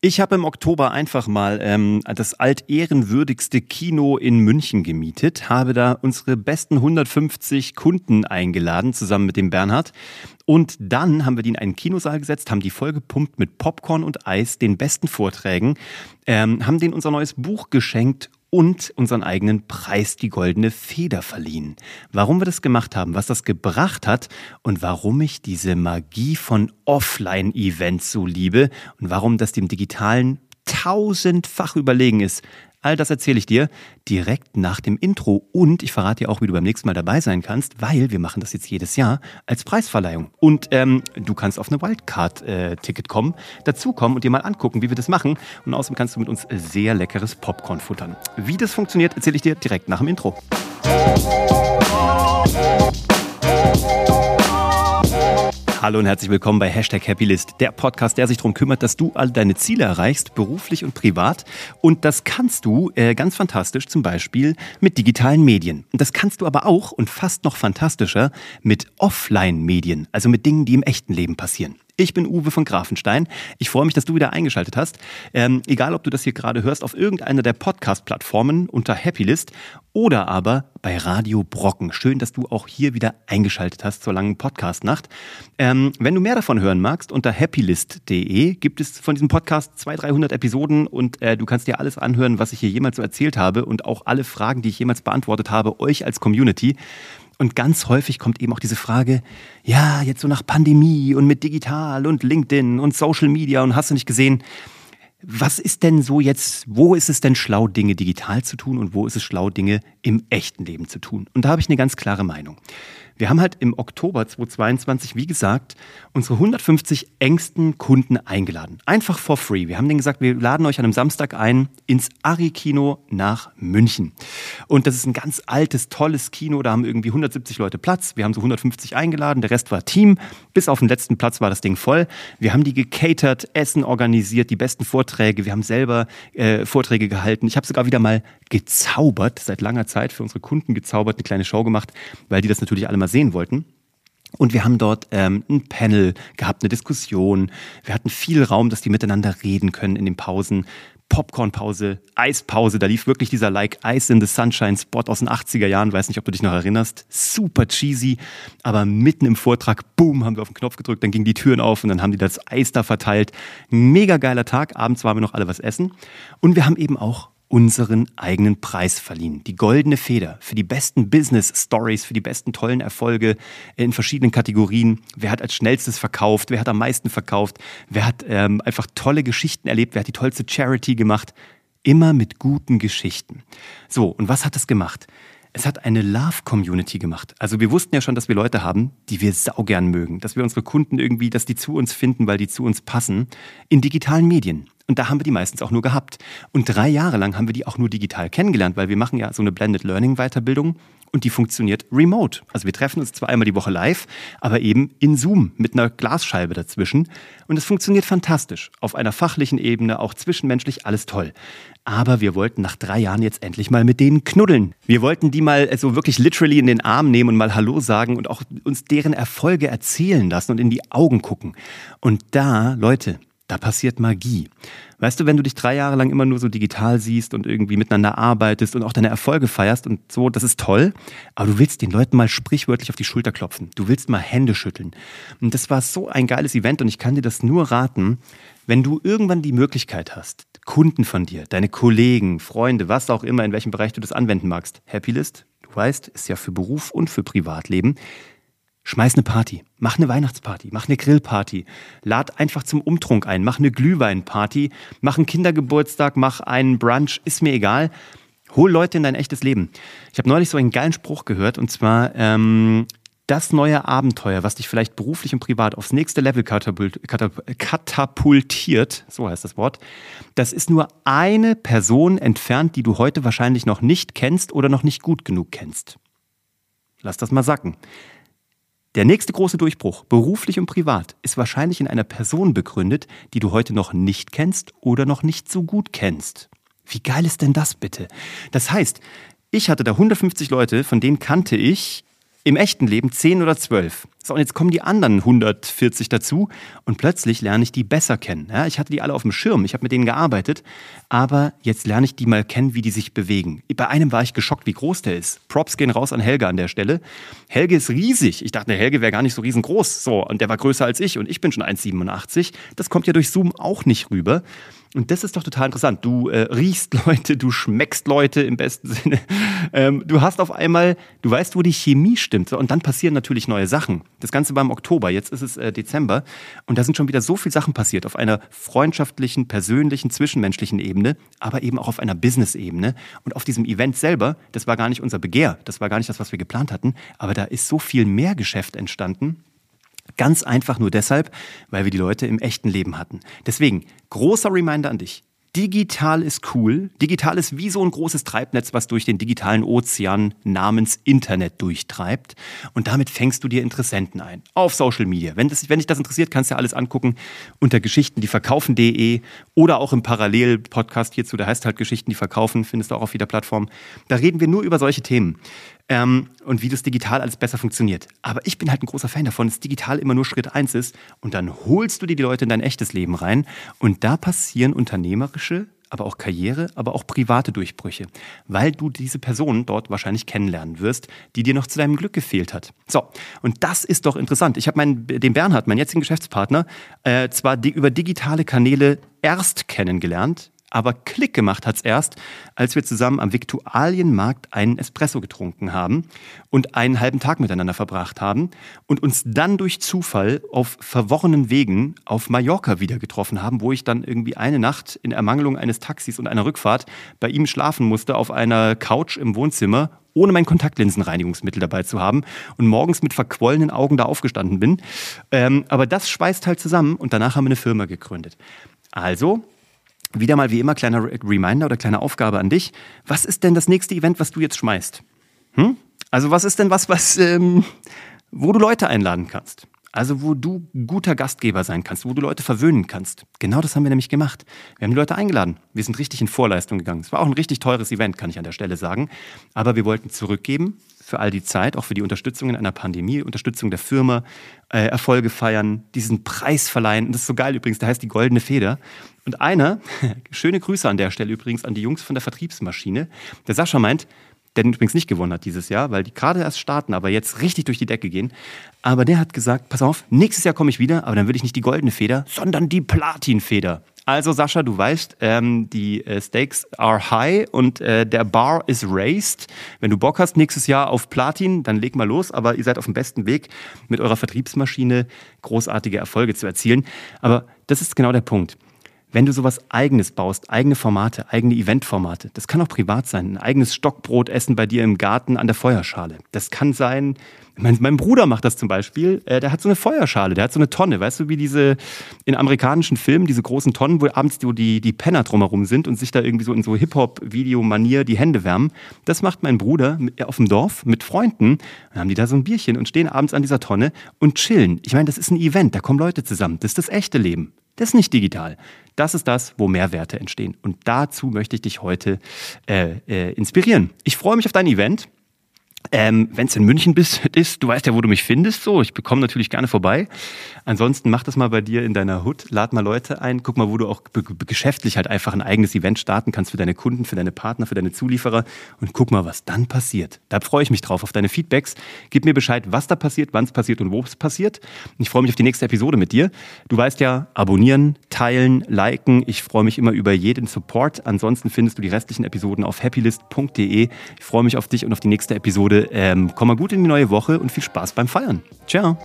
Ich habe im Oktober einfach mal ähm, das altehrenwürdigste Kino in München gemietet, habe da unsere besten 150 Kunden eingeladen, zusammen mit dem Bernhard. Und dann haben wir die in einen Kinosaal gesetzt, haben die vollgepumpt mit Popcorn und Eis, den besten Vorträgen, ähm, haben denen unser neues Buch geschenkt und unseren eigenen Preis, die goldene Feder, verliehen. Warum wir das gemacht haben, was das gebracht hat und warum ich diese Magie von Offline-Events so liebe und warum das dem digitalen tausendfach überlegen ist, All das erzähle ich dir direkt nach dem Intro und ich verrate dir auch, wie du beim nächsten Mal dabei sein kannst, weil wir machen das jetzt jedes Jahr als Preisverleihung. Und ähm, du kannst auf eine Wildcard-Ticket äh, kommen, dazukommen und dir mal angucken, wie wir das machen. Und außerdem kannst du mit uns sehr leckeres Popcorn futtern. Wie das funktioniert, erzähle ich dir direkt nach dem Intro. Hallo und herzlich willkommen bei Hashtag Happylist, der Podcast, der sich darum kümmert, dass du all deine Ziele erreichst, beruflich und privat. Und das kannst du äh, ganz fantastisch zum Beispiel mit digitalen Medien. Und das kannst du aber auch und fast noch fantastischer mit Offline-Medien, also mit Dingen, die im echten Leben passieren. Ich bin Uwe von Grafenstein. Ich freue mich, dass du wieder eingeschaltet hast. Ähm, egal, ob du das hier gerade hörst auf irgendeiner der Podcast-Plattformen unter Happylist oder aber bei Radio Brocken. Schön, dass du auch hier wieder eingeschaltet hast zur langen Podcast-Nacht. Ähm, wenn du mehr davon hören magst, unter happylist.de gibt es von diesem Podcast 200, 300 Episoden und äh, du kannst dir alles anhören, was ich hier jemals so erzählt habe und auch alle Fragen, die ich jemals beantwortet habe, euch als Community. Und ganz häufig kommt eben auch diese Frage, ja, jetzt so nach Pandemie und mit digital und LinkedIn und Social Media und hast du nicht gesehen, was ist denn so jetzt, wo ist es denn schlau, Dinge digital zu tun und wo ist es schlau, Dinge im echten Leben zu tun? Und da habe ich eine ganz klare Meinung. Wir haben halt im Oktober 2022, wie gesagt, unsere 150 engsten Kunden eingeladen. Einfach for free. Wir haben denen gesagt, wir laden euch an einem Samstag ein ins Ari-Kino nach München. Und das ist ein ganz altes, tolles Kino. Da haben irgendwie 170 Leute Platz. Wir haben so 150 eingeladen. Der Rest war Team. Bis auf den letzten Platz war das Ding voll. Wir haben die gecatert, Essen organisiert, die besten Vorträge. Wir haben selber äh, Vorträge gehalten. Ich habe sogar wieder mal gezaubert, seit langer Zeit für unsere Kunden gezaubert, eine kleine Show gemacht, weil die das natürlich alle mal sehen wollten. Und wir haben dort ähm, ein Panel gehabt, eine Diskussion. Wir hatten viel Raum, dass die miteinander reden können in den Pausen. Popcornpause, Eispause, da lief wirklich dieser Like Ice in the Sunshine Spot aus den 80er Jahren, weiß nicht, ob du dich noch erinnerst. Super cheesy, aber mitten im Vortrag, boom, haben wir auf den Knopf gedrückt, dann gingen die Türen auf und dann haben die das Eis da verteilt. Mega geiler Tag, abends waren wir noch alle was essen. Und wir haben eben auch unseren eigenen Preis verliehen. Die goldene Feder für die besten Business Stories, für die besten tollen Erfolge in verschiedenen Kategorien. Wer hat als schnellstes verkauft? Wer hat am meisten verkauft? Wer hat ähm, einfach tolle Geschichten erlebt? Wer hat die tollste Charity gemacht? Immer mit guten Geschichten. So, und was hat es gemacht? Es hat eine Love-Community gemacht. Also wir wussten ja schon, dass wir Leute haben, die wir saugern mögen, dass wir unsere Kunden irgendwie, dass die zu uns finden, weil die zu uns passen, in digitalen Medien. Und da haben wir die meistens auch nur gehabt. Und drei Jahre lang haben wir die auch nur digital kennengelernt, weil wir machen ja so eine Blended Learning Weiterbildung und die funktioniert remote. Also wir treffen uns zwar einmal die Woche live, aber eben in Zoom mit einer Glasscheibe dazwischen. Und es funktioniert fantastisch. Auf einer fachlichen Ebene, auch zwischenmenschlich, alles toll. Aber wir wollten nach drei Jahren jetzt endlich mal mit denen knuddeln. Wir wollten die mal so wirklich literally in den Arm nehmen und mal Hallo sagen und auch uns deren Erfolge erzählen lassen und in die Augen gucken. Und da, Leute, da passiert Magie. Weißt du, wenn du dich drei Jahre lang immer nur so digital siehst und irgendwie miteinander arbeitest und auch deine Erfolge feierst und so, das ist toll, aber du willst den Leuten mal sprichwörtlich auf die Schulter klopfen. Du willst mal Hände schütteln. Und das war so ein geiles Event und ich kann dir das nur raten, wenn du irgendwann die Möglichkeit hast, Kunden von dir, deine Kollegen, Freunde, was auch immer, in welchem Bereich du das anwenden magst, Happylist, du weißt, ist ja für Beruf und für Privatleben, Schmeiß eine Party, mach eine Weihnachtsparty, mach eine Grillparty, lad einfach zum Umtrunk ein, mach eine Glühweinparty, mach einen Kindergeburtstag, mach einen Brunch, ist mir egal. Hol Leute in dein echtes Leben. Ich habe neulich so einen geilen Spruch gehört und zwar ähm, das neue Abenteuer, was dich vielleicht beruflich und privat aufs nächste Level katapultiert, so heißt das Wort, das ist nur eine Person entfernt, die du heute wahrscheinlich noch nicht kennst oder noch nicht gut genug kennst. Lass das mal sacken. Der nächste große Durchbruch, beruflich und privat, ist wahrscheinlich in einer Person begründet, die du heute noch nicht kennst oder noch nicht so gut kennst. Wie geil ist denn das bitte? Das heißt, ich hatte da 150 Leute, von denen kannte ich Im echten Leben 10 oder 12. So, und jetzt kommen die anderen 140 dazu und plötzlich lerne ich die besser kennen. Ja, ich hatte die alle auf dem Schirm, ich habe mit denen gearbeitet, aber jetzt lerne ich die mal kennen, wie die sich bewegen. Bei einem war ich geschockt, wie groß der ist. Props gehen raus an Helge an der Stelle. Helge ist riesig. Ich dachte, Helge wäre gar nicht so riesengroß. So, und der war größer als ich und ich bin schon 1,87. Das kommt ja durch Zoom auch nicht rüber. Und das ist doch total interessant. Du äh, riechst Leute, du schmeckst Leute im besten Sinne. Ähm, du hast auf einmal, du weißt, wo die Chemie stimmt. Und dann passieren natürlich neue Sachen. Das Ganze war im Oktober, jetzt ist es äh, Dezember. Und da sind schon wieder so viele Sachen passiert. Auf einer freundschaftlichen, persönlichen, zwischenmenschlichen Ebene, aber eben auch auf einer Business-Ebene. Und auf diesem Event selber, das war gar nicht unser Begehr. Das war gar nicht das, was wir geplant hatten. Aber da ist so viel mehr Geschäft entstanden. Ganz einfach nur deshalb, weil wir die Leute im echten Leben hatten. Deswegen, großer Reminder an dich. Digital ist cool. Digital ist wie so ein großes Treibnetz, was durch den digitalen Ozean namens Internet durchtreibt. Und damit fängst du dir Interessenten ein. Auf Social Media. Wenn, das, wenn dich das interessiert, kannst du ja alles angucken unter Geschichten, die verkaufen.de oder auch im Parallel-Podcast hierzu, der heißt halt Geschichten, die verkaufen, findest du auch auf jeder Plattform. Da reden wir nur über solche Themen ähm, und wie das digital alles besser funktioniert. Aber ich bin halt ein großer Fan davon, dass digital immer nur Schritt eins ist und dann holst du dir die Leute in dein echtes Leben rein und da passieren unternehmerische aber auch Karriere, aber auch private Durchbrüche, weil du diese Person dort wahrscheinlich kennenlernen wirst, die dir noch zu deinem Glück gefehlt hat. So, und das ist doch interessant. Ich habe meinen, den Bernhard, meinen jetzigen Geschäftspartner, äh, zwar über digitale Kanäle erst kennengelernt, aber Klick gemacht hat's erst, als wir zusammen am Viktualienmarkt einen Espresso getrunken haben und einen halben Tag miteinander verbracht haben und uns dann durch Zufall auf verworrenen Wegen auf Mallorca wieder getroffen haben, wo ich dann irgendwie eine Nacht in Ermangelung eines Taxis und einer Rückfahrt bei ihm schlafen musste auf einer Couch im Wohnzimmer ohne mein Kontaktlinsenreinigungsmittel dabei zu haben und morgens mit verquollenen Augen da aufgestanden bin. Ähm, aber das schweißt halt zusammen und danach haben wir eine Firma gegründet. Also, wieder mal wie immer kleiner Reminder oder kleine Aufgabe an dich. Was ist denn das nächste Event, was du jetzt schmeißt? Hm? Also was ist denn was, was, ähm, wo du Leute einladen kannst? Also wo du guter Gastgeber sein kannst, wo du Leute verwöhnen kannst. Genau das haben wir nämlich gemacht. Wir haben die Leute eingeladen. Wir sind richtig in Vorleistung gegangen. Es war auch ein richtig teures Event, kann ich an der Stelle sagen. Aber wir wollten zurückgeben für all die Zeit, auch für die Unterstützung in einer Pandemie, Unterstützung der Firma, äh, Erfolge feiern, diesen Preis verleihen. Und das ist so geil übrigens, der heißt die Goldene Feder. Und einer, schöne Grüße an der Stelle übrigens an die Jungs von der Vertriebsmaschine, der Sascha meint, der übrigens nicht gewonnen hat dieses Jahr, weil die gerade erst starten, aber jetzt richtig durch die Decke gehen. Aber der hat gesagt, pass auf, nächstes Jahr komme ich wieder, aber dann will ich nicht die goldene Feder, sondern die Platinfeder. Also Sascha, du weißt, ähm, die äh, Stakes are high und äh, der Bar is raised. Wenn du Bock hast nächstes Jahr auf Platin, dann leg mal los. Aber ihr seid auf dem besten Weg, mit eurer Vertriebsmaschine großartige Erfolge zu erzielen. Aber das ist genau der Punkt wenn du sowas eigenes baust, eigene Formate, eigene Eventformate, das kann auch privat sein, ein eigenes Stockbrot essen bei dir im Garten an der Feuerschale. Das kann sein, mein, mein Bruder macht das zum Beispiel, äh, der hat so eine Feuerschale, der hat so eine Tonne, weißt du, wie diese in amerikanischen Filmen, diese großen Tonnen, wo abends die, die, Penner drumherum sind und sich da irgendwie so in so Hip-Hop-Video-Manier die Hände wärmen. Das macht mein Bruder mit, auf dem Dorf mit Freunden, dann haben die da so ein Bierchen und stehen abends an dieser Tonne und chillen. Ich meine, das ist ein Event, da kommen Leute zusammen, das ist das echte Leben. Das ist nicht digital. Das ist das, wo Mehrwerte entstehen. Und dazu möchte ich dich heute äh, äh, inspirieren. Ich freue mich auf dein Event. Ähm, Wenn es in München bist, ist, du weißt ja, wo du mich findest. So, ich bekomme natürlich gerne vorbei. Ansonsten mach das mal bei dir in deiner Hut, lad mal Leute ein, guck mal, wo du auch geschäftlich halt einfach ein eigenes Event starten kannst für deine Kunden, für deine Partner, für deine Zulieferer und guck mal, was dann passiert. Da freue ich mich drauf auf deine Feedbacks. Gib mir Bescheid, was da passiert, wann es passiert und wo es passiert. Ich freue mich auf die nächste Episode mit dir. Du weißt ja, abonnieren, teilen, liken. Ich freue mich immer über jeden Support. Ansonsten findest du die restlichen Episoden auf happylist.de. Ich freue mich auf dich und auf die nächste Episode. Ähm, komm mal gut in die neue Woche und viel Spaß beim Feiern. Ciao.